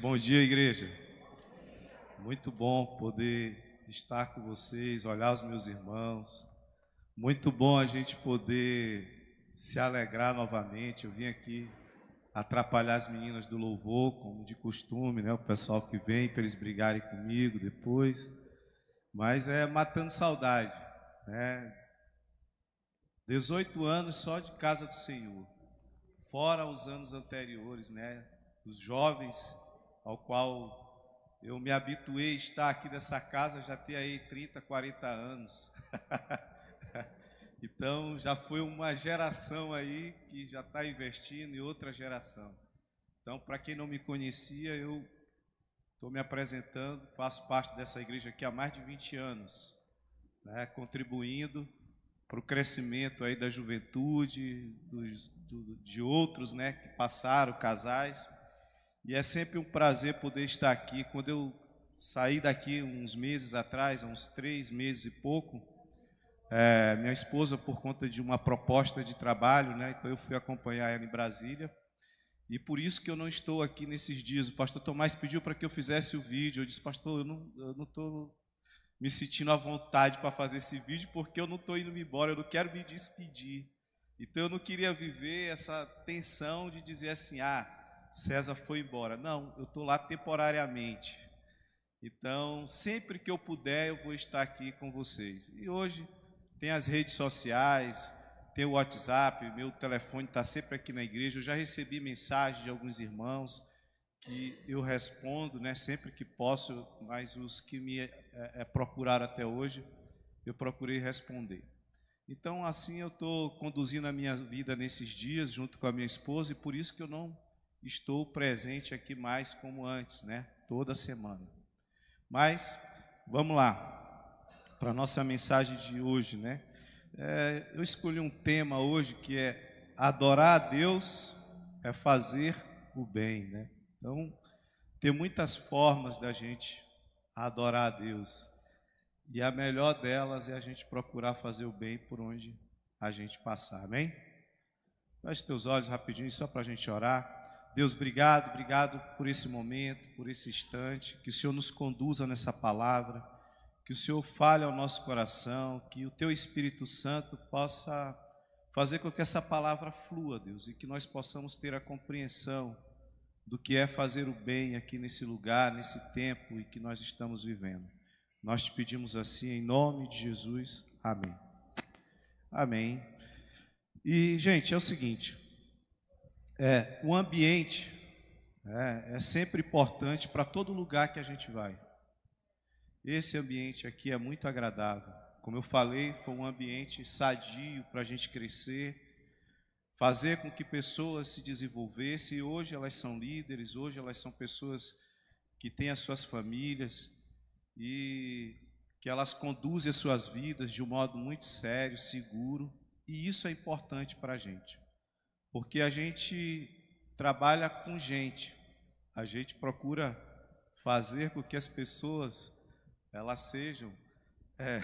Bom dia, igreja. Muito bom poder estar com vocês, olhar os meus irmãos. Muito bom a gente poder se alegrar novamente. Eu vim aqui atrapalhar as meninas do louvor, como de costume, né? O pessoal que vem para eles brigarem comigo depois. Mas é matando saudade, né? 18 anos só de casa do Senhor, fora os anos anteriores, né? Os jovens ao qual eu me habituei a estar aqui nessa casa já tem aí 30, 40 anos. então já foi uma geração aí que já está investindo em outra geração. Então, para quem não me conhecia, eu estou me apresentando, faço parte dessa igreja aqui há mais de 20 anos, né, contribuindo para o crescimento aí da juventude, dos, do, de outros né, que passaram, casais. E é sempre um prazer poder estar aqui. Quando eu saí daqui uns meses atrás, uns três meses e pouco, é, minha esposa, por conta de uma proposta de trabalho, né, então eu fui acompanhar ela em Brasília. E por isso que eu não estou aqui nesses dias. O pastor Tomás pediu para que eu fizesse o vídeo. Eu disse, pastor, eu não estou me sentindo à vontade para fazer esse vídeo, porque eu não estou indo embora, eu não quero me despedir. Então eu não queria viver essa tensão de dizer assim, ah, César foi embora. Não, eu estou lá temporariamente. Então, sempre que eu puder, eu vou estar aqui com vocês. E hoje tem as redes sociais, tem o WhatsApp, meu telefone está sempre aqui na igreja. Eu já recebi mensagem de alguns irmãos que eu respondo, né, sempre que posso, mas os que me é, é, procuraram até hoje, eu procurei responder. Então, assim eu estou conduzindo a minha vida nesses dias, junto com a minha esposa, e por isso que eu não estou presente aqui mais como antes, né? Toda semana. Mas, vamos lá, para a nossa mensagem de hoje, né? É, eu escolhi um tema hoje que é adorar a Deus é fazer o bem, né? Então, tem muitas formas da gente adorar a Deus. E a melhor delas é a gente procurar fazer o bem por onde a gente passar, amém? Feche teus olhos rapidinho, só para a gente orar. Deus, obrigado, obrigado por esse momento, por esse instante, que o Senhor nos conduza nessa palavra, que o Senhor fale ao nosso coração, que o Teu Espírito Santo possa fazer com que essa palavra flua, Deus, e que nós possamos ter a compreensão do que é fazer o bem aqui nesse lugar, nesse tempo em que nós estamos vivendo. Nós te pedimos assim em nome de Jesus. Amém. Amém. E, gente, é o seguinte, é, o ambiente é, é sempre importante para todo lugar que a gente vai. Esse ambiente aqui é muito agradável. Como eu falei, foi um ambiente sadio para a gente crescer, fazer com que pessoas se desenvolvessem. E hoje elas são líderes, hoje elas são pessoas que têm as suas famílias e que elas conduzem as suas vidas de um modo muito sério, seguro. E isso é importante para a gente. Porque a gente trabalha com gente, a gente procura fazer com que as pessoas elas sejam é,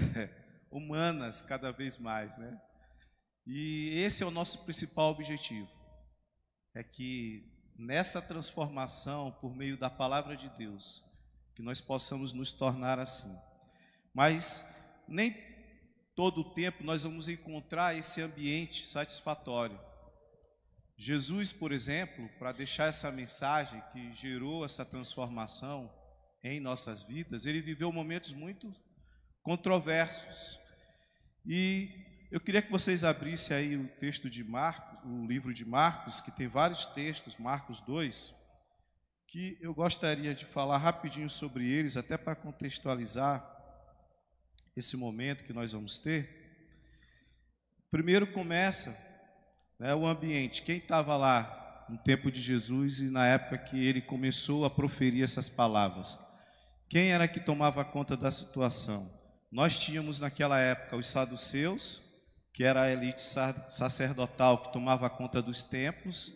humanas cada vez mais, né? E esse é o nosso principal objetivo, é que nessa transformação por meio da palavra de Deus, que nós possamos nos tornar assim. Mas nem todo o tempo nós vamos encontrar esse ambiente satisfatório. Jesus, por exemplo, para deixar essa mensagem que gerou essa transformação em nossas vidas, ele viveu momentos muito controversos. E eu queria que vocês abrissem aí o texto de Marcos, o livro de Marcos, que tem vários textos, Marcos 2, que eu gostaria de falar rapidinho sobre eles, até para contextualizar esse momento que nós vamos ter. Primeiro começa né, o ambiente. Quem estava lá no tempo de Jesus e na época que ele começou a proferir essas palavras? Quem era que tomava conta da situação? Nós tínhamos naquela época os saduceus, que era a elite sacerdotal que tomava conta dos templos.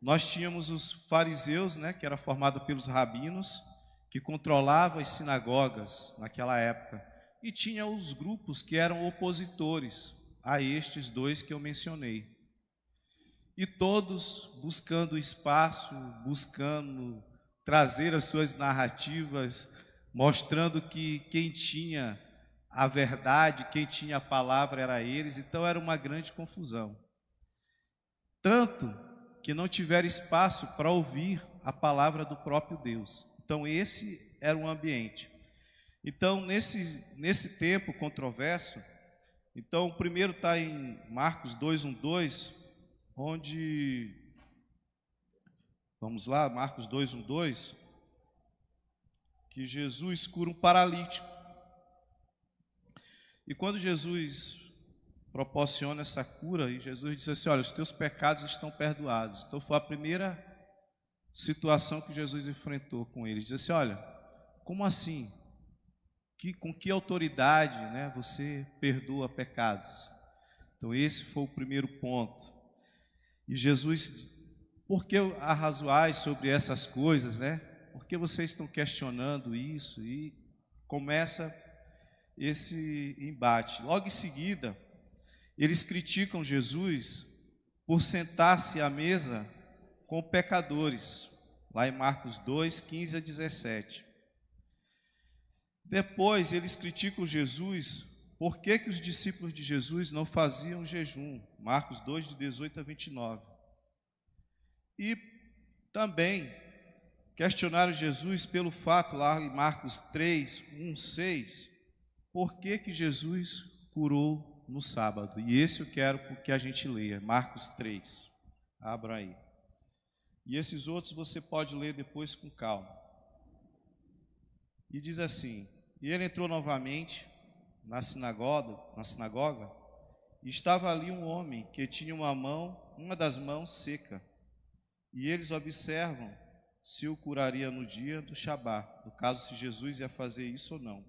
Nós tínhamos os fariseus, né, que era formado pelos rabinos, que controlavam as sinagogas naquela época. E tinha os grupos que eram opositores a estes dois que eu mencionei e todos buscando espaço, buscando trazer as suas narrativas, mostrando que quem tinha a verdade, quem tinha a palavra era eles, então era uma grande confusão. Tanto que não tiveram espaço para ouvir a palavra do próprio Deus. Então, esse era o ambiente. Então, nesse, nesse tempo controverso, então, o primeiro está em Marcos 2, 1, 2, onde, vamos lá, Marcos 2, 1, 2, que Jesus cura um paralítico. E quando Jesus proporciona essa cura, e Jesus diz assim: Olha, os teus pecados estão perdoados. Então foi a primeira situação que Jesus enfrentou com ele. Diz assim: Olha, como assim? Que, com que autoridade né, você perdoa pecados? Então, esse foi o primeiro ponto. E Jesus, por que arrazoais sobre essas coisas, né? Por que vocês estão questionando isso? E começa esse embate. Logo em seguida, eles criticam Jesus por sentar-se à mesa com pecadores, lá em Marcos 2, 15 a 17. Depois eles criticam Jesus, por que, que os discípulos de Jesus não faziam jejum? Marcos 2, de 18 a 29. E também questionaram Jesus pelo fato, lá em Marcos 3, 1, 6, por que, que Jesus curou no sábado? E esse eu quero que a gente leia, Marcos 3. Abra aí. E esses outros você pode ler depois com calma. E diz assim: E ele entrou novamente na sinagoga, na sinagoga, e estava ali um homem que tinha uma mão, uma das mãos seca. E eles observam se o curaria no dia do Shabá, no caso se Jesus ia fazer isso ou não,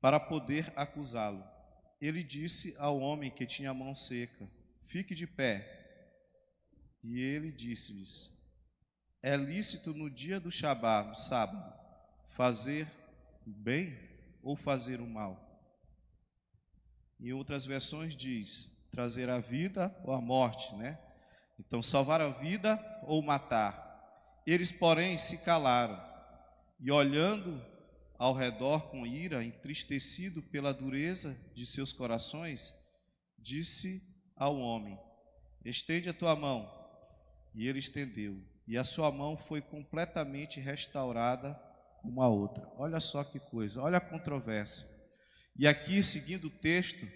para poder acusá-lo. Ele disse ao homem que tinha a mão seca: Fique de pé. E ele disse-lhes: É lícito no dia do Shabá, no sábado, fazer o bem ou fazer o mal? Em outras versões diz: trazer a vida ou a morte, né? Então, salvar a vida ou matar. Eles, porém, se calaram e, olhando ao redor com ira, entristecido pela dureza de seus corações, disse ao homem: Estende a tua mão. E ele estendeu, e a sua mão foi completamente restaurada uma outra. Olha só que coisa, olha a controvérsia. E aqui, seguindo o texto,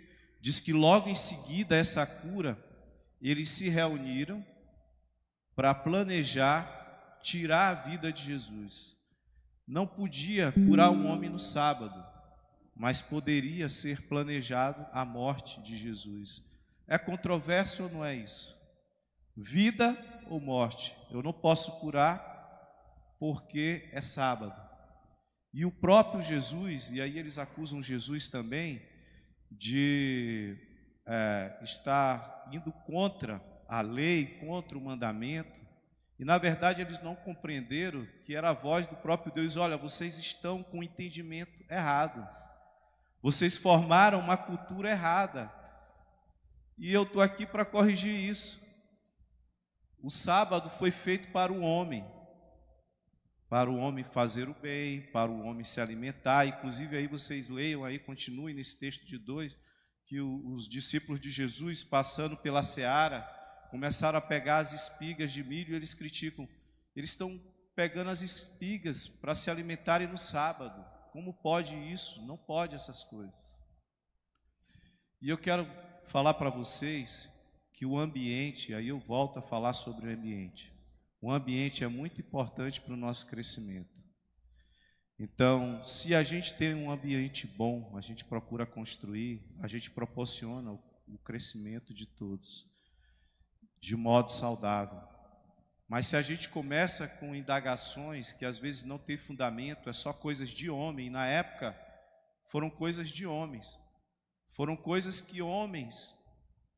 diz que logo em seguida essa cura, eles se reuniram para planejar tirar a vida de Jesus. Não podia curar um homem no sábado, mas poderia ser planejado a morte de Jesus. É controverso ou não é isso? Vida ou morte. Eu não posso curar porque é sábado. E o próprio Jesus, e aí eles acusam Jesus também de é, estar indo contra a lei, contra o mandamento. E na verdade eles não compreenderam que era a voz do próprio Deus: olha, vocês estão com o entendimento errado. Vocês formaram uma cultura errada. E eu estou aqui para corrigir isso. O sábado foi feito para o homem, para o homem fazer o bem, para o homem se alimentar. Inclusive, aí vocês leiam, aí continuem nesse texto de dois, que os discípulos de Jesus, passando pela seara, começaram a pegar as espigas de milho, eles criticam. Eles estão pegando as espigas para se alimentarem no sábado. Como pode isso? Não pode essas coisas. E eu quero falar para vocês que o ambiente, aí eu volto a falar sobre o ambiente. O ambiente é muito importante para o nosso crescimento. Então, se a gente tem um ambiente bom, a gente procura construir, a gente proporciona o crescimento de todos, de modo saudável. Mas se a gente começa com indagações que às vezes não tem fundamento, é só coisas de homem, na época foram coisas de homens, foram coisas que homens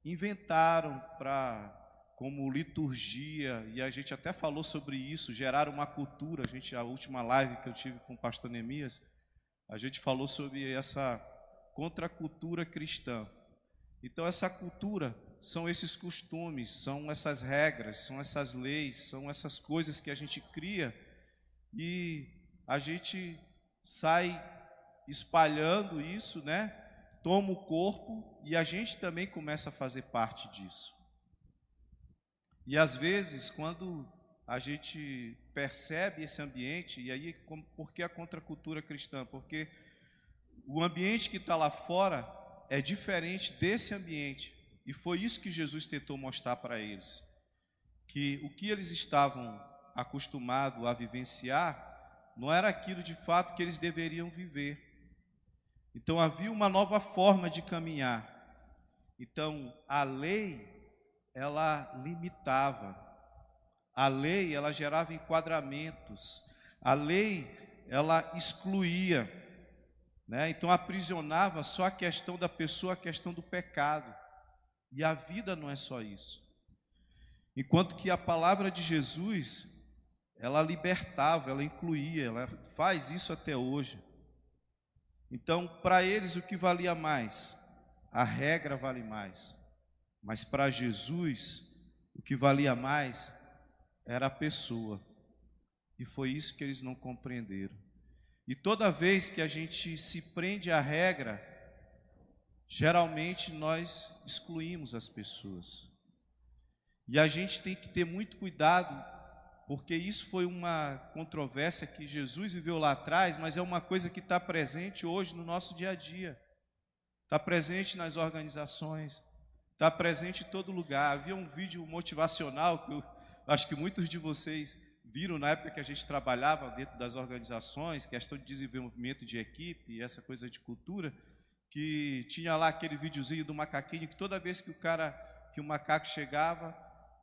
inventaram para como liturgia, e a gente até falou sobre isso, gerar uma cultura. A gente a última live que eu tive com o pastor Neemias, a gente falou sobre essa contracultura cristã. Então essa cultura são esses costumes, são essas regras, são essas leis, são essas coisas que a gente cria e a gente sai espalhando isso, né? Toma o corpo e a gente também começa a fazer parte disso. E às vezes, quando a gente percebe esse ambiente, e aí, por que a contracultura cristã? Porque o ambiente que está lá fora é diferente desse ambiente. E foi isso que Jesus tentou mostrar para eles. Que o que eles estavam acostumados a vivenciar não era aquilo de fato que eles deveriam viver. Então havia uma nova forma de caminhar. Então a lei ela limitava. A lei ela gerava enquadramentos. A lei ela excluía. Né? Então aprisionava só a questão da pessoa, a questão do pecado. E a vida não é só isso. Enquanto que a palavra de Jesus, ela libertava, ela incluía, ela faz isso até hoje. Então, para eles, o que valia mais? A regra vale mais. Mas para Jesus, o que valia mais era a pessoa. E foi isso que eles não compreenderam. E toda vez que a gente se prende à regra, geralmente nós excluímos as pessoas. E a gente tem que ter muito cuidado, porque isso foi uma controvérsia que Jesus viveu lá atrás, mas é uma coisa que está presente hoje no nosso dia a dia. Está presente nas organizações, está presente em todo lugar. Havia um vídeo motivacional que eu acho que muitos de vocês viram na época que a gente trabalhava dentro das organizações, questão de desenvolvimento de equipe, essa coisa de cultura, que tinha lá aquele videozinho do macaquinho que toda vez que o cara, que o macaco chegava,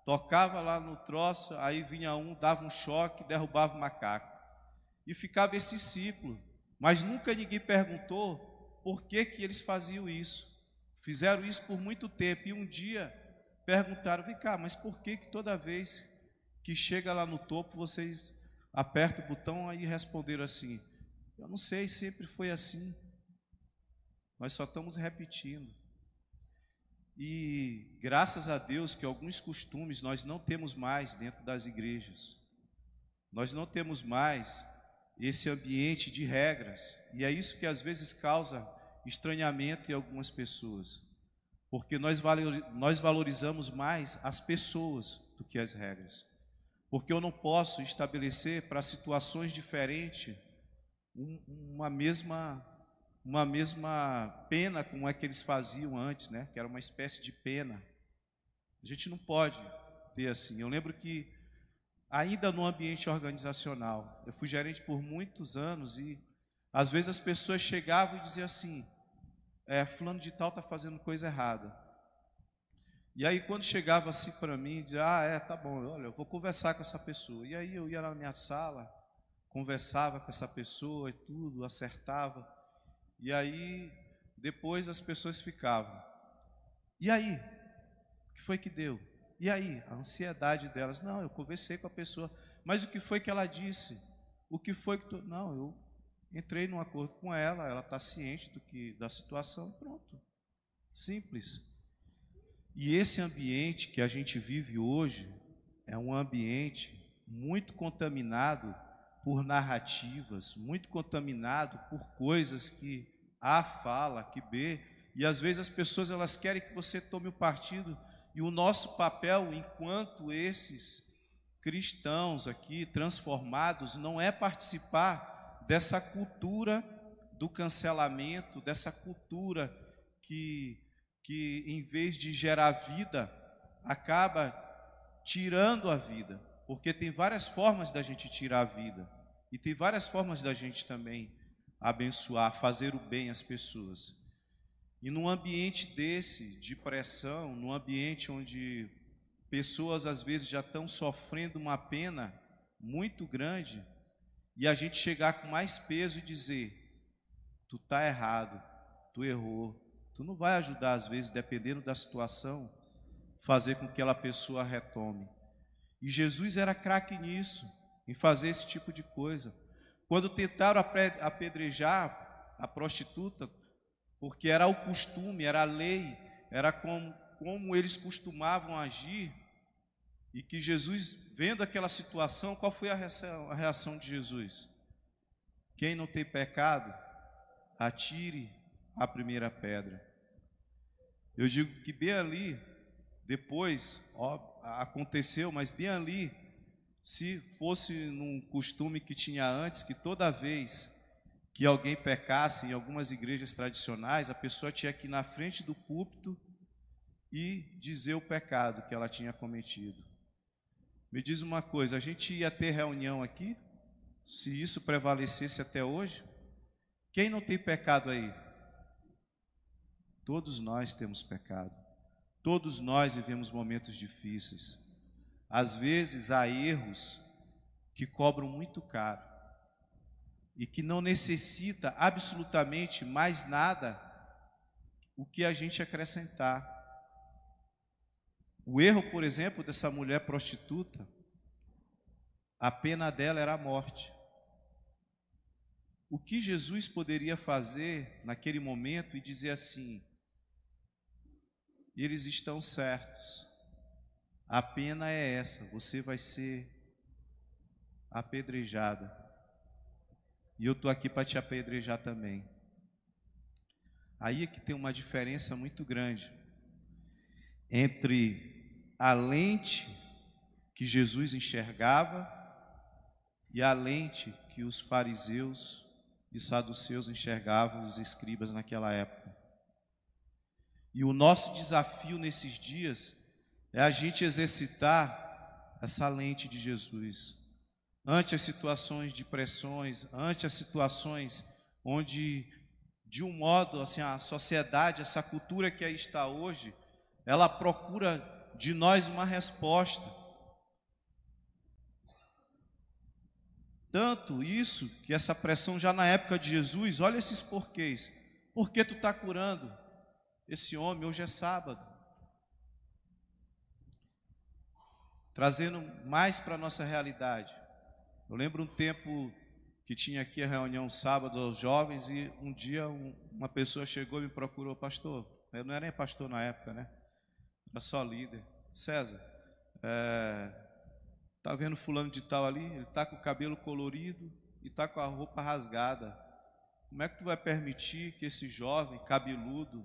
tocava lá no troço, aí vinha um, dava um choque, derrubava o macaco. E ficava esse ciclo. Mas nunca ninguém perguntou por que que eles faziam isso. Fizeram isso por muito tempo e um dia perguntaram: "Vem cá, mas por que que toda vez que chega lá no topo, vocês apertam o botão e responderam assim: Eu não sei, sempre foi assim. Nós só estamos repetindo. E graças a Deus que alguns costumes nós não temos mais dentro das igrejas. Nós não temos mais esse ambiente de regras. E é isso que às vezes causa estranhamento em algumas pessoas. Porque nós valorizamos mais as pessoas do que as regras porque eu não posso estabelecer para situações diferentes uma mesma uma mesma pena como é que eles faziam antes, né? Que era uma espécie de pena. A gente não pode ter assim. Eu lembro que ainda no ambiente organizacional, eu fui gerente por muitos anos e às vezes as pessoas chegavam e diziam assim: é, fulano de tal está fazendo coisa errada. E aí, quando chegava assim para mim, dizia: Ah, é, tá bom, olha, eu vou conversar com essa pessoa. E aí eu ia na minha sala, conversava com essa pessoa e tudo, acertava. E aí, depois as pessoas ficavam: E aí? O que foi que deu? E aí? A ansiedade delas: Não, eu conversei com a pessoa, mas o que foi que ela disse? O que foi que. Tu... Não, eu entrei num acordo com ela, ela está ciente do que, da situação, pronto. Simples. E esse ambiente que a gente vive hoje é um ambiente muito contaminado por narrativas, muito contaminado por coisas que A fala, que B, e às vezes as pessoas elas querem que você tome o partido e o nosso papel enquanto esses cristãos aqui transformados não é participar dessa cultura do cancelamento, dessa cultura que que em vez de gerar vida, acaba tirando a vida, porque tem várias formas da gente tirar a vida e tem várias formas da gente também abençoar, fazer o bem às pessoas. E num ambiente desse, de pressão, num ambiente onde pessoas às vezes já estão sofrendo uma pena muito grande, e a gente chegar com mais peso e dizer: tu tá errado, tu errou, Tu não vai ajudar, às vezes, dependendo da situação, fazer com que aquela pessoa retome. E Jesus era craque nisso, em fazer esse tipo de coisa. Quando tentaram apedrejar a prostituta, porque era o costume, era a lei, era como, como eles costumavam agir, E que Jesus, vendo aquela situação, qual foi a reação, a reação de Jesus? Quem não tem pecado, atire a primeira pedra. Eu digo que bem ali, depois, ó, aconteceu, mas bem ali, se fosse num costume que tinha antes, que toda vez que alguém pecasse em algumas igrejas tradicionais, a pessoa tinha que ir na frente do púlpito e dizer o pecado que ela tinha cometido. Me diz uma coisa, a gente ia ter reunião aqui, se isso prevalecesse até hoje? Quem não tem pecado aí? Todos nós temos pecado. Todos nós vivemos momentos difíceis. Às vezes há erros que cobram muito caro e que não necessita absolutamente mais nada o que a gente acrescentar. O erro, por exemplo, dessa mulher prostituta, a pena dela era a morte. O que Jesus poderia fazer naquele momento e dizer assim: eles estão certos, a pena é essa, você vai ser apedrejada. E eu estou aqui para te apedrejar também. Aí é que tem uma diferença muito grande entre a lente que Jesus enxergava e a lente que os fariseus e saduceus enxergavam, os escribas naquela época. E o nosso desafio nesses dias é a gente exercitar essa lente de Jesus ante as situações de pressões, ante as situações onde, de um modo, assim, a sociedade, essa cultura que aí está hoje, ela procura de nós uma resposta. Tanto isso que essa pressão já na época de Jesus, olha esses porquês. Por que tu está curando esse homem? Hoje é sábado. Trazendo mais para a nossa realidade. Eu lembro um tempo que tinha aqui a reunião sábado aos jovens e um dia um, uma pessoa chegou e me procurou, pastor. Eu não era nem pastor na época, né? Era só líder. César, é, tá vendo fulano de tal ali? Ele tá com o cabelo colorido e tá com a roupa rasgada. Como é que tu vai permitir que esse jovem cabeludo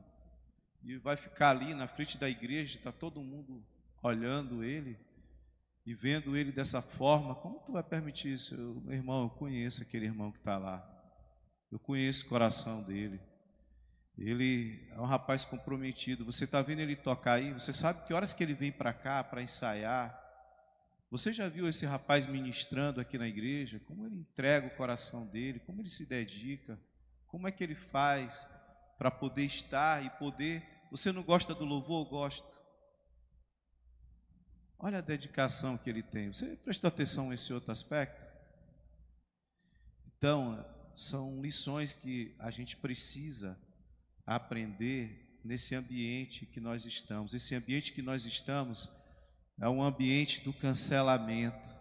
e vai ficar ali na frente da igreja, está todo mundo olhando ele? e vendo ele dessa forma, como tu vai permitir isso? Eu, meu irmão, eu conheço aquele irmão que está lá. Eu conheço o coração dele. Ele é um rapaz comprometido. Você está vendo ele tocar aí? Você sabe que horas que ele vem para cá para ensaiar? Você já viu esse rapaz ministrando aqui na igreja? Como ele entrega o coração dele? Como ele se dedica? Como é que ele faz para poder estar e poder? Você não gosta do louvor? Gosta. Olha a dedicação que ele tem. Você prestou atenção nesse outro aspecto? Então, são lições que a gente precisa aprender nesse ambiente que nós estamos. Esse ambiente que nós estamos é um ambiente do cancelamento.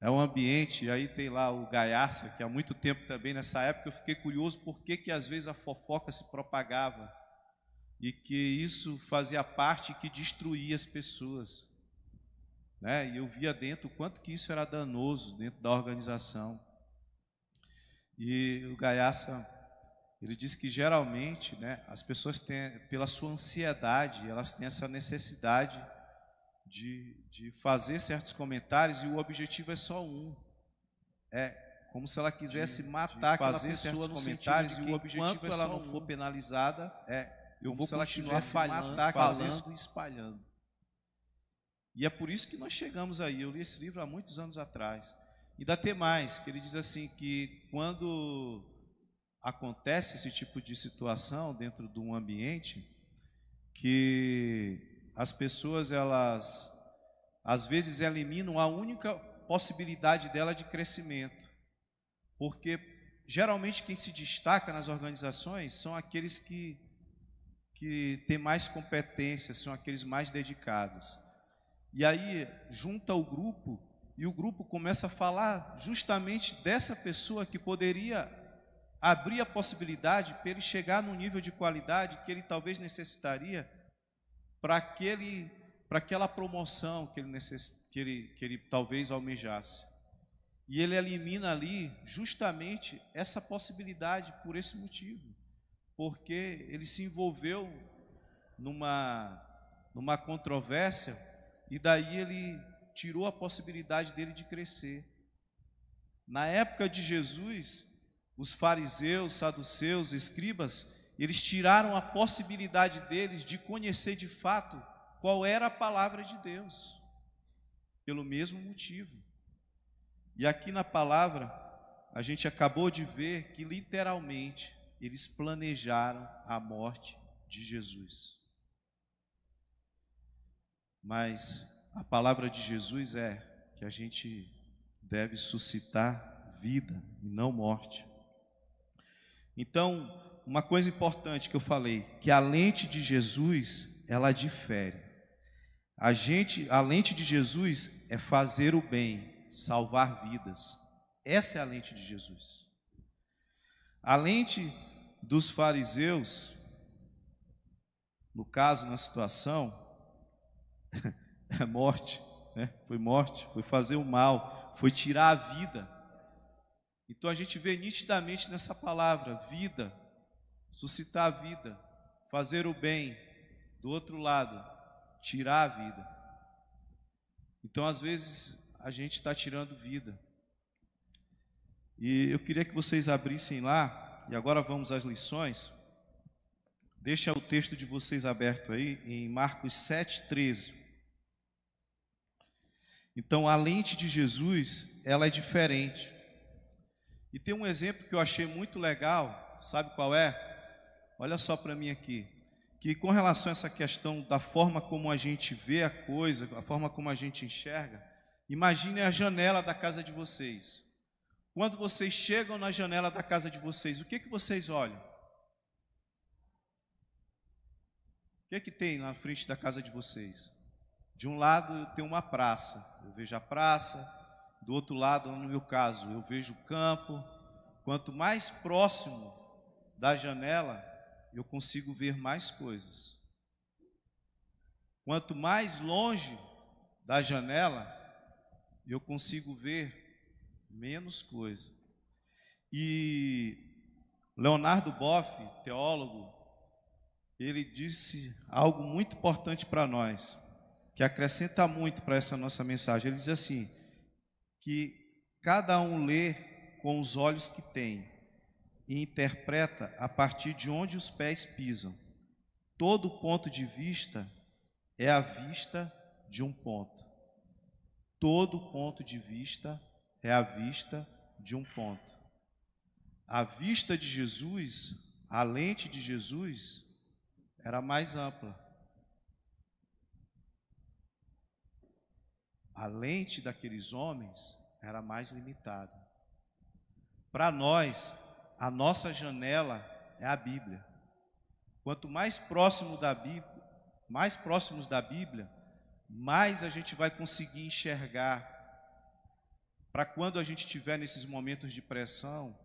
É um ambiente, aí tem lá o Gaiaça, que há muito tempo também, nessa época eu fiquei curioso por que, que às vezes a fofoca se propagava e que isso fazia parte que destruía as pessoas. Né? E eu via dentro o quanto que isso era danoso dentro da organização. E o Gaiaça, ele disse que geralmente, né, as pessoas têm, pela sua ansiedade, elas têm essa necessidade de, de fazer certos comentários e o objetivo é só um. É como se ela quisesse de, matar de aquela pessoa nos comentários e o objetivo é ela não um. for penalizada, é eu vou continuar falhando, matar, falando e espalhando. E é por isso que nós chegamos aí. Eu li esse livro há muitos anos atrás. E dá até mais, que ele diz assim que quando acontece esse tipo de situação dentro de um ambiente, que as pessoas elas às vezes eliminam a única possibilidade dela de crescimento. Porque geralmente quem se destaca nas organizações são aqueles que que têm mais competência, são aqueles mais dedicados. E aí junta o grupo e o grupo começa a falar justamente dessa pessoa que poderia abrir a possibilidade para ele chegar no nível de qualidade que ele talvez necessitaria para aquele para aquela promoção que ele, necess... que, ele, que ele talvez almejasse. E ele elimina ali justamente essa possibilidade por esse motivo, porque ele se envolveu numa, numa controvérsia e daí ele tirou a possibilidade dele de crescer. Na época de Jesus, os fariseus, saduceus, escribas, eles tiraram a possibilidade deles de conhecer de fato qual era a palavra de Deus, pelo mesmo motivo. E aqui na palavra, a gente acabou de ver que literalmente eles planejaram a morte de Jesus. Mas a palavra de Jesus é que a gente deve suscitar vida e não morte. Então, uma coisa importante que eu falei, que a lente de Jesus, ela difere. A gente, a lente de Jesus é fazer o bem, salvar vidas. Essa é a lente de Jesus. A lente dos fariseus, no caso, na situação, é morte, né? foi morte, foi fazer o mal, foi tirar a vida. Então a gente vê nitidamente nessa palavra, vida, suscitar a vida, fazer o bem. Do outro lado, tirar a vida. Então, às vezes, a gente está tirando vida. E eu queria que vocês abrissem lá, e agora vamos às lições. Deixa o texto de vocês aberto aí, em Marcos 7,13. Então, a lente de Jesus, ela é diferente. E tem um exemplo que eu achei muito legal, sabe qual é? Olha só para mim aqui que com relação a essa questão da forma como a gente vê a coisa, a forma como a gente enxerga, imagine a janela da casa de vocês. Quando vocês chegam na janela da casa de vocês, o que que vocês olham? O que que tem na frente da casa de vocês? De um lado tem uma praça, eu vejo a praça, do outro lado, no meu caso, eu vejo o campo. Quanto mais próximo da janela, eu consigo ver mais coisas. Quanto mais longe da janela, eu consigo ver menos coisa. E Leonardo Boff, teólogo, ele disse algo muito importante para nós, que acrescenta muito para essa nossa mensagem. Ele diz assim: que cada um lê com os olhos que tem, e interpreta a partir de onde os pés pisam. Todo ponto de vista é a vista de um ponto. Todo ponto de vista é a vista de um ponto. A vista de Jesus, a lente de Jesus, era mais ampla. A lente daqueles homens era mais limitada. Para nós, a nossa janela é a Bíblia. Quanto mais próximo da Bíblia, mais próximos da Bíblia, mais a gente vai conseguir enxergar para quando a gente tiver nesses momentos de pressão,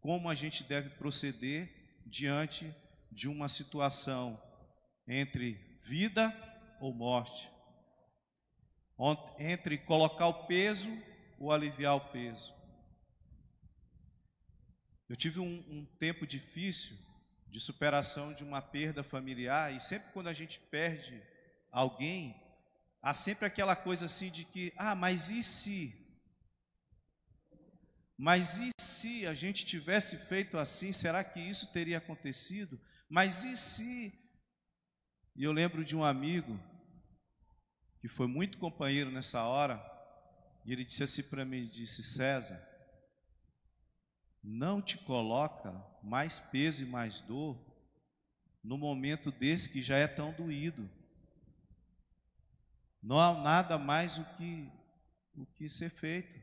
como a gente deve proceder diante de uma situação entre vida ou morte, entre colocar o peso ou aliviar o peso. Eu tive um, um tempo difícil de superação de uma perda familiar e sempre quando a gente perde alguém, há sempre aquela coisa assim de que, ah, mas e se? Mas e se a gente tivesse feito assim, será que isso teria acontecido? Mas e se? E eu lembro de um amigo que foi muito companheiro nessa hora, e ele disse assim para mim, disse, César, não te coloca mais peso e mais dor no momento desse que já é tão doído. Não há nada mais o que, o que ser feito.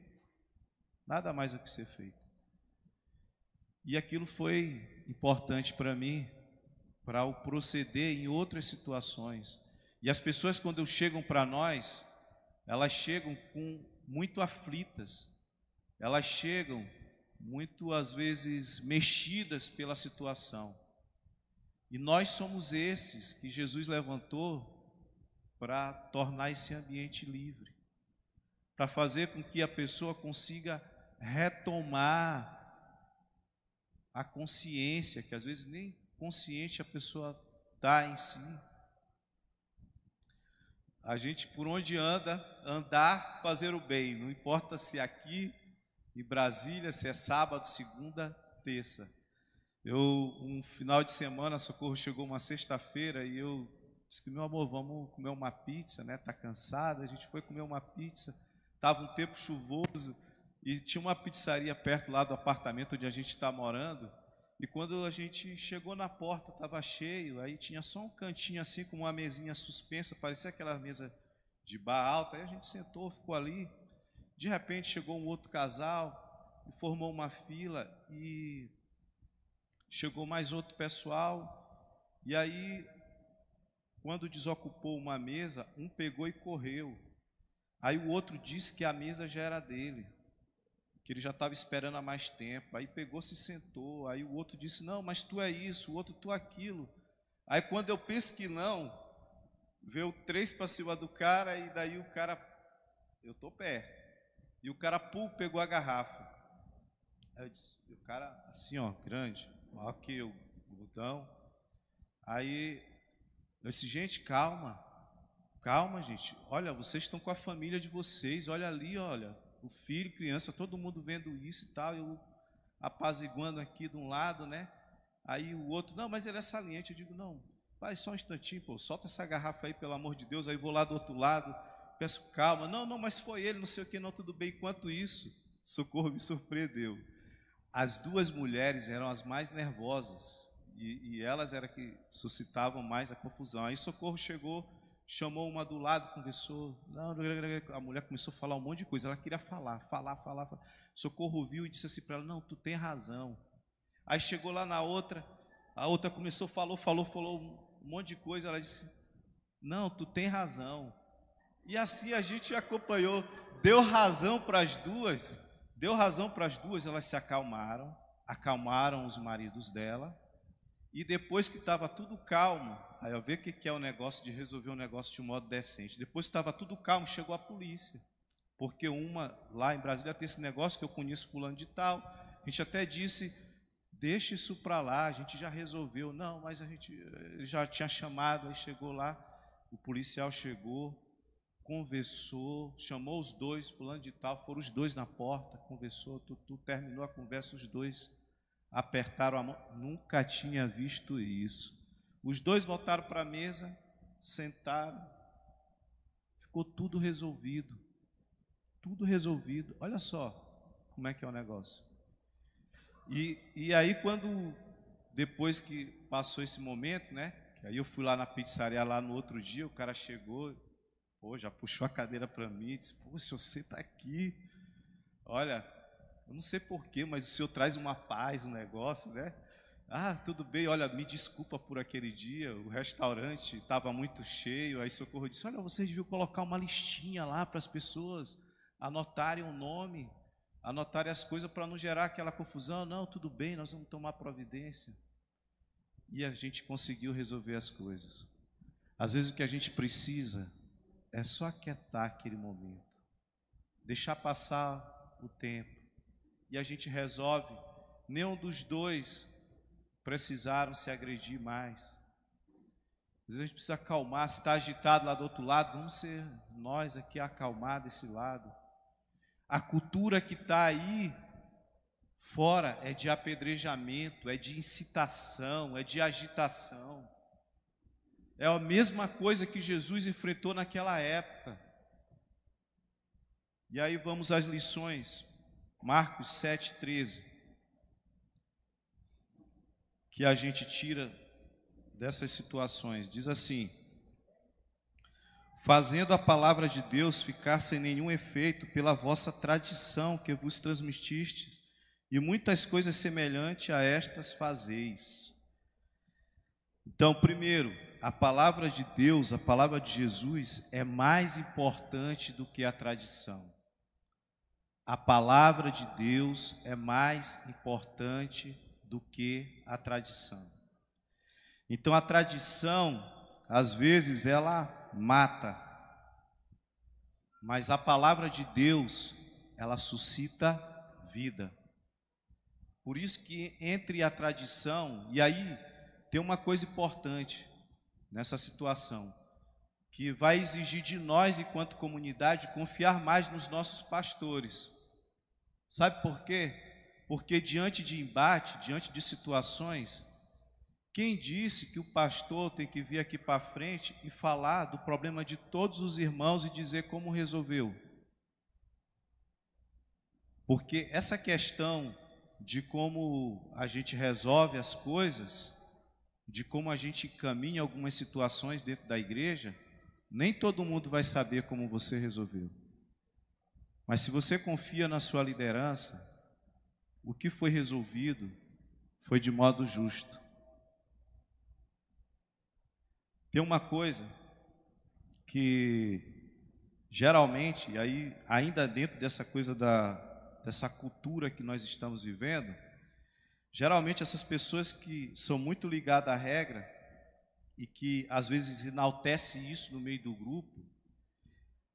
Nada mais o que ser feito. E aquilo foi importante para mim, para o proceder em outras situações. E as pessoas, quando chegam para nós, elas chegam com muito aflitas, elas chegam muito às vezes mexidas pela situação. E nós somos esses que Jesus levantou para tornar esse ambiente livre, para fazer com que a pessoa consiga retomar a consciência, que às vezes nem consciente a pessoa está em si. A gente, por onde anda, andar, fazer o bem, não importa se é aqui em Brasília, se é sábado, segunda, terça. Eu, um final de semana, Socorro chegou uma sexta-feira e eu disse que, meu amor, vamos comer uma pizza, né? Tá cansada? A gente foi comer uma pizza. Tava um tempo chuvoso e tinha uma pizzaria perto lá do apartamento onde a gente está morando. E quando a gente chegou na porta, estava cheio, aí tinha só um cantinho assim, com uma mesinha suspensa, parecia aquela mesa de bar alta. Aí a gente sentou, ficou ali. De repente chegou um outro casal e formou uma fila e chegou mais outro pessoal. E aí, quando desocupou uma mesa, um pegou e correu. Aí o outro disse que a mesa já era dele, que ele já estava esperando há mais tempo. Aí pegou, se sentou. Aí o outro disse: Não, mas tu é isso, o outro tu é aquilo. Aí quando eu penso que não, veio três para cima do cara e daí o cara, eu tô perto. E o cara, pum, pegou a garrafa. Aí eu disse, o cara, assim, ó, grande, maior que botão. Aí eu disse, gente, calma, calma, gente. Olha, vocês estão com a família de vocês, olha ali, olha, filho, criança, todo mundo vendo isso e tal. Eu apaziguando aqui de um lado, né? Aí o outro, não, mas ele é saliente. Eu digo, não, pai, só um instantinho, pô, solta essa garrafa aí, pelo amor de Deus. Aí vou lá do outro lado peço calma. Não, não, mas foi ele, não sei o que, não, tudo bem. Enquanto isso, socorro me surpreendeu. As duas mulheres eram as mais nervosas e, e elas eram que suscitavam mais a confusão. Aí socorro chegou, chamou uma do lado, conversou. A mulher começou a falar um monte de coisa. Ela queria falar, falar, falar. falar. Socorro viu e disse assim para ela: Não, tu tem razão. Aí chegou lá na outra, a outra começou, falou, falou, falou um monte de coisa. Ela disse: Não, tu tem razão. E assim a gente acompanhou, deu razão para as duas, deu razão para as duas, elas se acalmaram, acalmaram os maridos dela. E depois que estava tudo calmo, aí eu ver o que é o negócio de resolver um negócio de um modo decente. Depois estava tudo calmo, chegou a polícia. Porque uma, lá em Brasília, tem esse negócio que eu conheço fulano de tal. A gente até disse, deixa isso para lá, a gente já resolveu. Não, mas a gente já tinha chamado, aí chegou lá, o policial chegou, conversou, chamou os dois, fulano de tal, foram os dois na porta, conversou, tu, tu terminou a conversa, os dois apertaram a mão. Nunca tinha visto isso. Os dois voltaram para a mesa, sentaram, ficou tudo resolvido. Tudo resolvido. Olha só como é que é o negócio. E, e aí, quando, depois que passou esse momento, né? Aí eu fui lá na pizzaria lá no outro dia, o cara chegou, Pô, já puxou a cadeira para mim e disse: Poxa, você está aqui. Olha, eu não sei porquê, mas o senhor traz uma paz, um negócio, né? Ah, tudo bem, olha, me desculpa por aquele dia, o restaurante estava muito cheio. Aí Socorro disse: Olha, vocês deviam colocar uma listinha lá para as pessoas anotarem o nome, anotarem as coisas para não gerar aquela confusão. Não, tudo bem, nós vamos tomar providência. E a gente conseguiu resolver as coisas. Às vezes o que a gente precisa é só aquietar aquele momento, deixar passar o tempo, e a gente resolve. Nenhum dos dois precisaram se agredir mais. Às vezes a gente precisa acalmar, se está agitado lá do outro lado, vamos ser nós aqui acalmar desse lado. A cultura que está aí fora é de apedrejamento, é de incitação, é de agitação. É a mesma coisa que Jesus enfrentou naquela época. E aí vamos às lições. Marcos 7,13. Que a gente tira dessas situações. Diz assim: Fazendo a palavra de Deus ficar sem nenhum efeito pela vossa tradição que vos transmitistes, e muitas coisas semelhantes a estas fazeis. Então, primeiro, a palavra de Deus, a palavra de Jesus é mais importante do que a tradição. A palavra de Deus é mais importante do que a tradição. Então a tradição, às vezes, ela mata. Mas a palavra de Deus, ela suscita vida. Por isso que entre a tradição, e aí tem uma coisa importante nessa situação, que vai exigir de nós, enquanto comunidade, confiar mais nos nossos pastores. Sabe por quê? Porque diante de embate, diante de situações, quem disse que o pastor tem que vir aqui para frente e falar do problema de todos os irmãos e dizer como resolveu? Porque essa questão de como a gente resolve as coisas, de como a gente caminha algumas situações dentro da igreja, nem todo mundo vai saber como você resolveu. Mas se você confia na sua liderança, o que foi resolvido foi de modo justo. Tem uma coisa que geralmente, aí ainda dentro dessa coisa da dessa cultura que nós estamos vivendo, geralmente essas pessoas que são muito ligadas à regra e que às vezes enaltece isso no meio do grupo,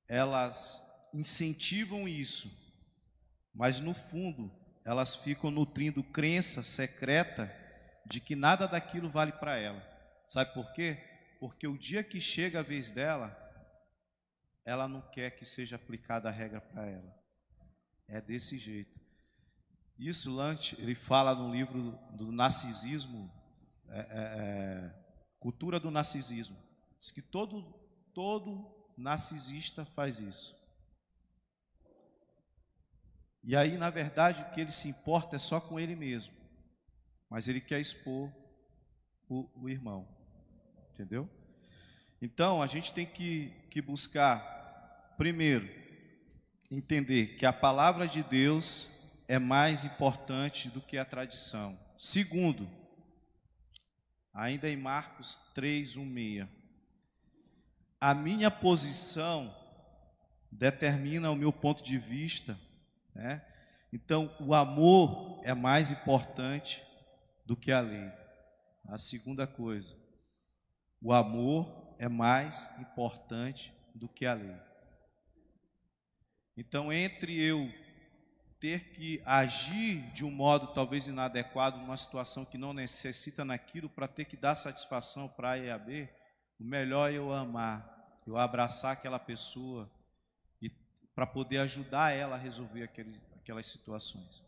elas incentivam isso, mas no fundo elas ficam nutrindo crença secreta de que nada daquilo vale para ela. Sabe por quê? porque o dia que chega a vez dela, ela não quer que seja aplicada a regra para ela. É desse jeito. Isso Lante, ele fala no livro do narcisismo, é, é, é, cultura do narcisismo. Diz que todo, todo narcisista faz isso. E aí, na verdade, o que ele se importa é só com ele mesmo. Mas ele quer expor o, o irmão. Entendeu? Então, a gente tem que, que buscar, primeiro, entender que a palavra de Deus é mais importante do que a tradição. Segundo, ainda em Marcos 3, 1, 6, a minha posição determina o meu ponto de vista, né? Então, o amor é mais importante do que a lei. A segunda coisa, o amor é mais importante do que a lei. Então, entre eu ter que agir de um modo talvez inadequado numa situação que não necessita naquilo para ter que dar satisfação para A e a B, o melhor é eu amar, eu abraçar aquela pessoa para poder ajudar ela a resolver aquele, aquelas situações.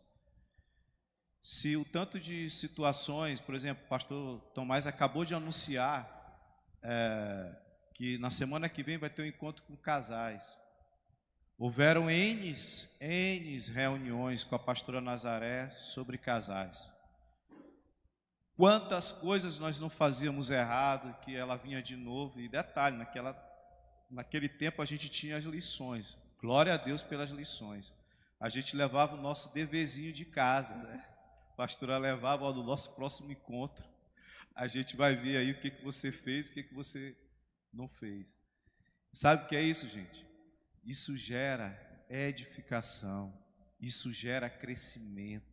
Se o tanto de situações, por exemplo, o pastor Tomás acabou de anunciar é, que na semana que vem vai ter um encontro com casais. Houveram N, reuniões com a pastora Nazaré sobre casais. Quantas coisas nós não fazíamos errado, que ela vinha de novo. E detalhe, naquela, naquele tempo a gente tinha as lições. Glória a Deus pelas lições. A gente levava o nosso deverzinho de casa, né? A pastora levava ó, no nosso próximo encontro a gente vai ver aí o que, que você fez o que, que você não fez. Sabe o que é isso, gente? Isso gera edificação, isso gera crescimento,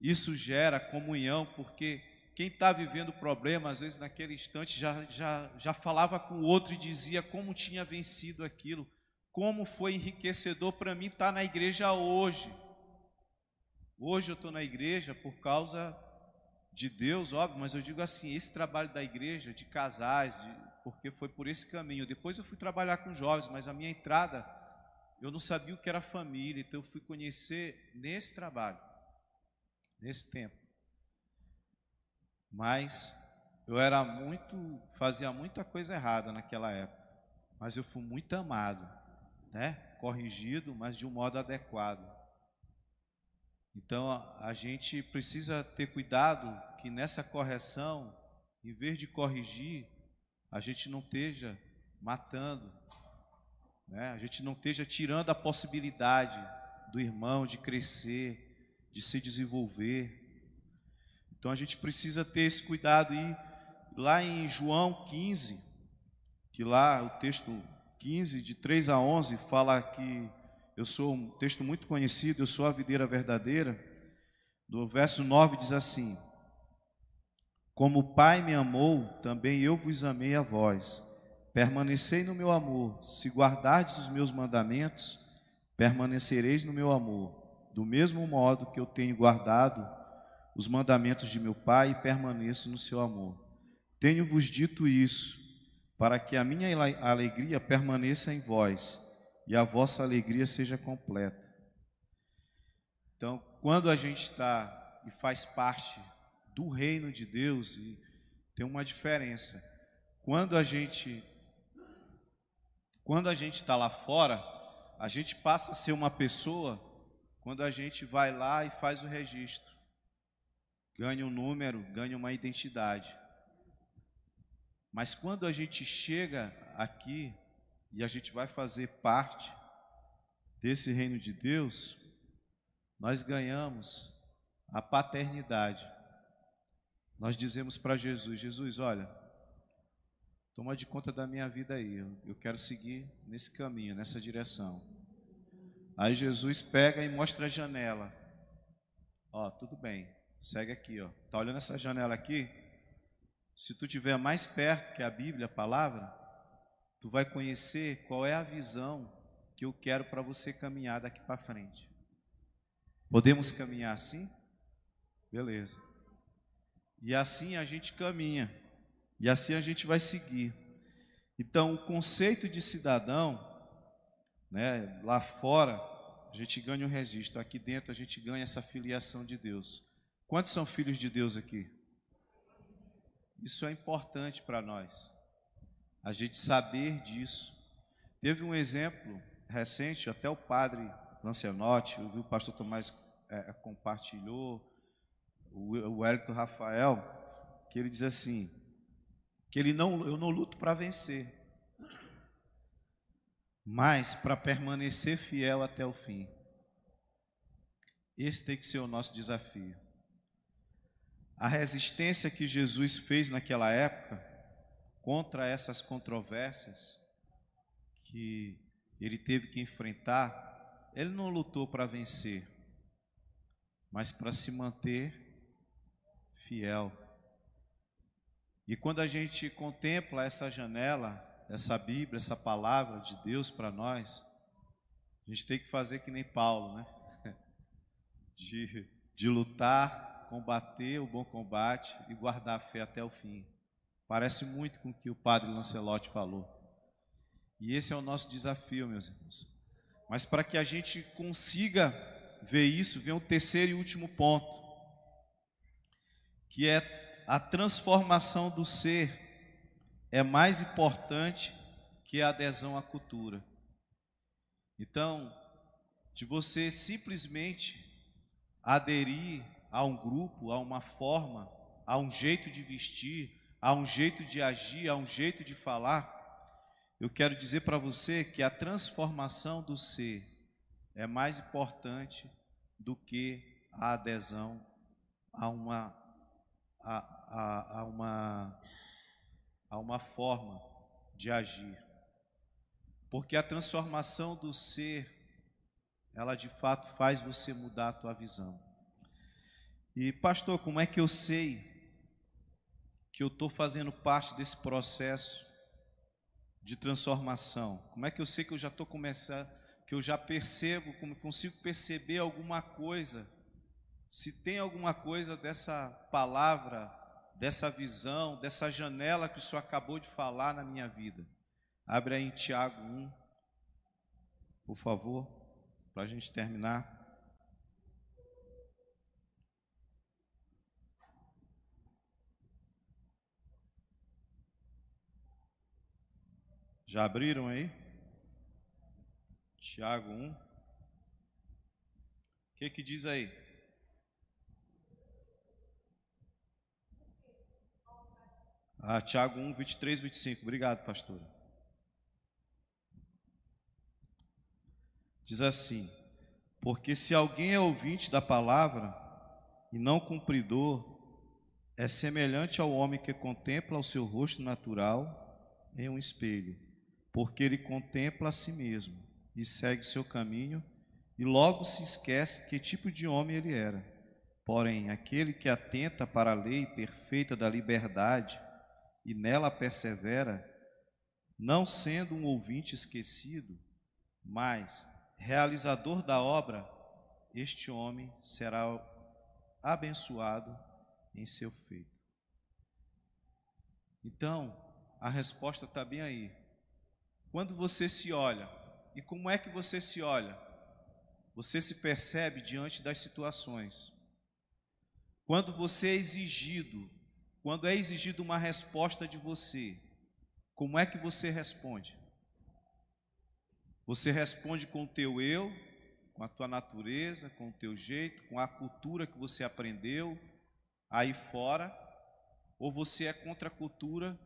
isso gera comunhão, porque quem está vivendo problema, às vezes naquele instante já, já, já falava com o outro e dizia como tinha vencido aquilo, como foi enriquecedor para mim estar tá na igreja hoje. Hoje eu estou na igreja por causa de Deus, óbvio, mas eu digo assim, esse trabalho da igreja, de casais, de, porque foi por esse caminho. Depois eu fui trabalhar com jovens, mas a minha entrada, eu não sabia o que era família, então eu fui conhecer nesse trabalho, nesse tempo. Mas eu era muito, fazia muita coisa errada naquela época, mas eu fui muito amado, né? Corrigido, mas de um modo adequado. Então a, gente precisa ter cuidado que nessa correção, em vez de corrigir, a gente não esteja matando, né? a gente não esteja tirando a possibilidade do irmão de crescer, de se desenvolver. Então a gente precisa ter esse cuidado e lá em João 15, que lá o texto 15 de 3 a 11 fala que eu sou um texto muito conhecido, eu sou a videira verdadeira. Do verso 9 diz assim: Como o Pai me amou, também eu vos amei a vós. permanecei no meu amor. Se guardardes os meus mandamentos, permanecereis no meu amor, do mesmo modo que eu tenho guardado os mandamentos de meu Pai permaneço no seu amor. Tenho-vos dito isso, para que a minha alegria permaneça em vós e a vossa alegria seja completa. Então, quando a gente está e faz parte do reino de Deus, e tem uma diferença. Quando a gente quando a gente está lá fora, a gente passa a ser uma pessoa quando a gente vai lá e faz o registro. Ganha um número, ganha uma identidade. Mas quando a gente chega aqui e a gente vai fazer parte desse reino de Deus, nós ganhamos a paternidade. Nós dizemos para Jesus: Jesus, olha, toma de conta da minha vida aí, eu quero seguir nesse caminho, nessa direção. Aí Jesus pega e mostra a janela. Ó, tudo bem, segue aqui, ó. Tá olhando essa janela aqui? Se tu tiver mais perto que a Bíblia, a palavra, tu vai conhecer qual é a visão que eu quero para você caminhar daqui para frente. Podemos caminhar assim? Beleza. E assim a gente caminha. E assim a gente vai seguir. Então, o conceito de cidadão, né, lá fora, a gente ganha um registro, aqui dentro a gente ganha essa filiação de Deus. Quantos são filhos de Deus aqui? Isso é importante para nós, a gente saber disso. Teve um exemplo recente, até o padre Lancenotti, o pastor Tomás é, compartilhou, o, o Wellington Rafael, que ele diz assim, que ele não, eu não luto para vencer, mas para permanecer fiel até o fim. Esse tem que ser o nosso desafio. A resistência que Jesus fez naquela época contra essas controvérsias que ele teve que enfrentar, ele não lutou para vencer, mas para se manter fiel. E quando a gente contempla essa janela, essa Bíblia, essa palavra de Deus para nós, a gente tem que fazer que nem Paulo, né? De, de lutar, combater o bom combate e guardar a fé até o fim. Parece muito com o que o padre Lancelotti falou. E esse é o nosso desafio, meus irmãos. Mas para que a gente consiga ver isso, vem o terceiro e último ponto, que é a transformação do ser é mais importante que a adesão à cultura. Então, de você simplesmente aderir a um grupo, a uma forma, a um jeito de vestir, a um jeito de agir, a um jeito de falar, eu quero dizer para você que a transformação do ser é mais importante do que a adesão a uma, a, a, a uma, a uma forma de agir. Porque a transformação do ser, ela de fato faz você mudar a tua visão. E pastor, como é que eu sei que eu estou fazendo parte desse processo de transformação? Como é que eu sei que eu já estou começando, que eu já percebo, como consigo perceber alguma coisa, se tem alguma coisa dessa palavra, dessa visão, dessa janela que o Senhor acabou de falar na minha vida. Abre aí em Tiago 1, por favor, para a gente terminar. Já abriram aí? Tiago 1. O que que diz aí? Ah, Tiago 1, 23, 25. Obrigado, pastor. Diz assim: Porque se alguém é ouvinte da palavra e não cumpridor, é semelhante ao homem que contempla o seu rosto natural em um espelho, porque ele contempla a si mesmo e segue seu caminho, e logo se esquece que tipo de homem ele era. Porém, aquele que atenta para a lei perfeita da liberdade e nela persevera, não sendo um ouvinte esquecido, mas realizador da obra, este homem será abençoado em seu feito. Então, a resposta está bem aí. Quando você se olha, e como é que você se olha? Você se percebe diante das situações. Quando você é exigido, quando é exigido uma resposta de você, como é que você responde? Você responde com o teu eu, com a tua natureza, com o teu jeito, com a cultura que você aprendeu aí fora, ou você é contra a cultura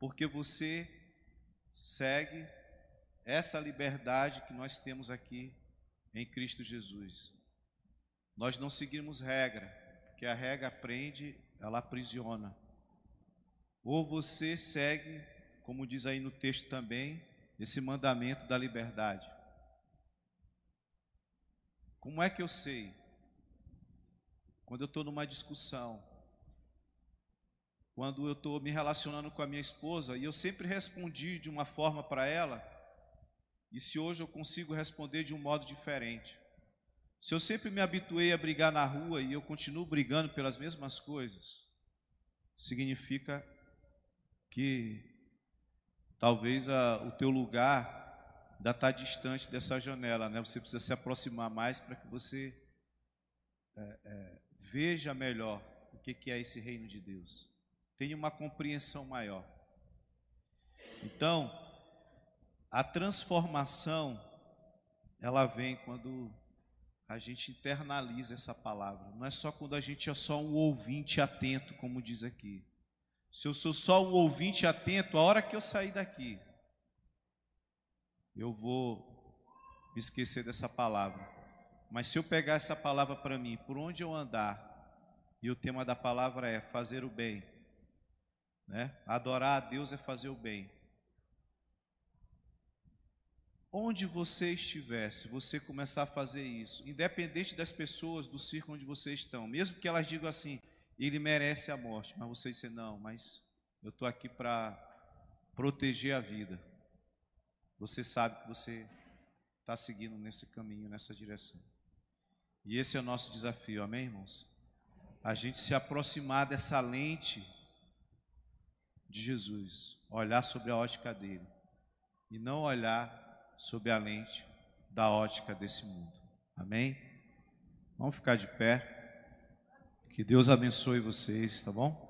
porque você segue essa liberdade que nós temos aqui em Cristo Jesus. Nós não seguimos regra, porque a regra prende, ela aprisiona. Ou você segue, como diz aí no texto também, esse mandamento da liberdade. Como é que eu sei? Quando eu estou numa discussão, quando eu estou me relacionando com a minha esposa, e eu sempre respondi de uma forma para ela, e se hoje eu consigo responder de um modo diferente. Se eu sempre me habituei a brigar na rua e eu continuo brigando pelas mesmas coisas, significa que talvez a, o teu lugar ainda está distante dessa janela, né? Você precisa se aproximar mais para que você é, é, veja melhor o que, que é esse reino de Deus, tenha uma compreensão maior. Então, a transformação ela vem quando a gente internaliza essa palavra. Não é só quando a gente é só um ouvinte atento, como diz aqui. Se eu sou só um ouvinte atento, a hora que eu sair daqui, eu vou me esquecer dessa palavra. Mas se eu pegar essa palavra para mim, por onde eu andar, e o tema da palavra é fazer o bem, né? Adorar a Deus é fazer o bem. Onde você estiver, se você começar a fazer isso, independente das pessoas do círculo onde vocês estão, mesmo que elas digam assim, ele merece a morte, mas você dizer, não, mas eu estou aqui para proteger a vida você sabe que você está seguindo nesse caminho, nessa direção. E esse é o nosso desafio, amém, irmãos? A gente se aproximar dessa lente de Jesus, olhar sobre a ótica dele e não olhar sobre a lente da ótica desse mundo. Amém? Vamos ficar de pé. Que Deus abençoe vocês, tá bom?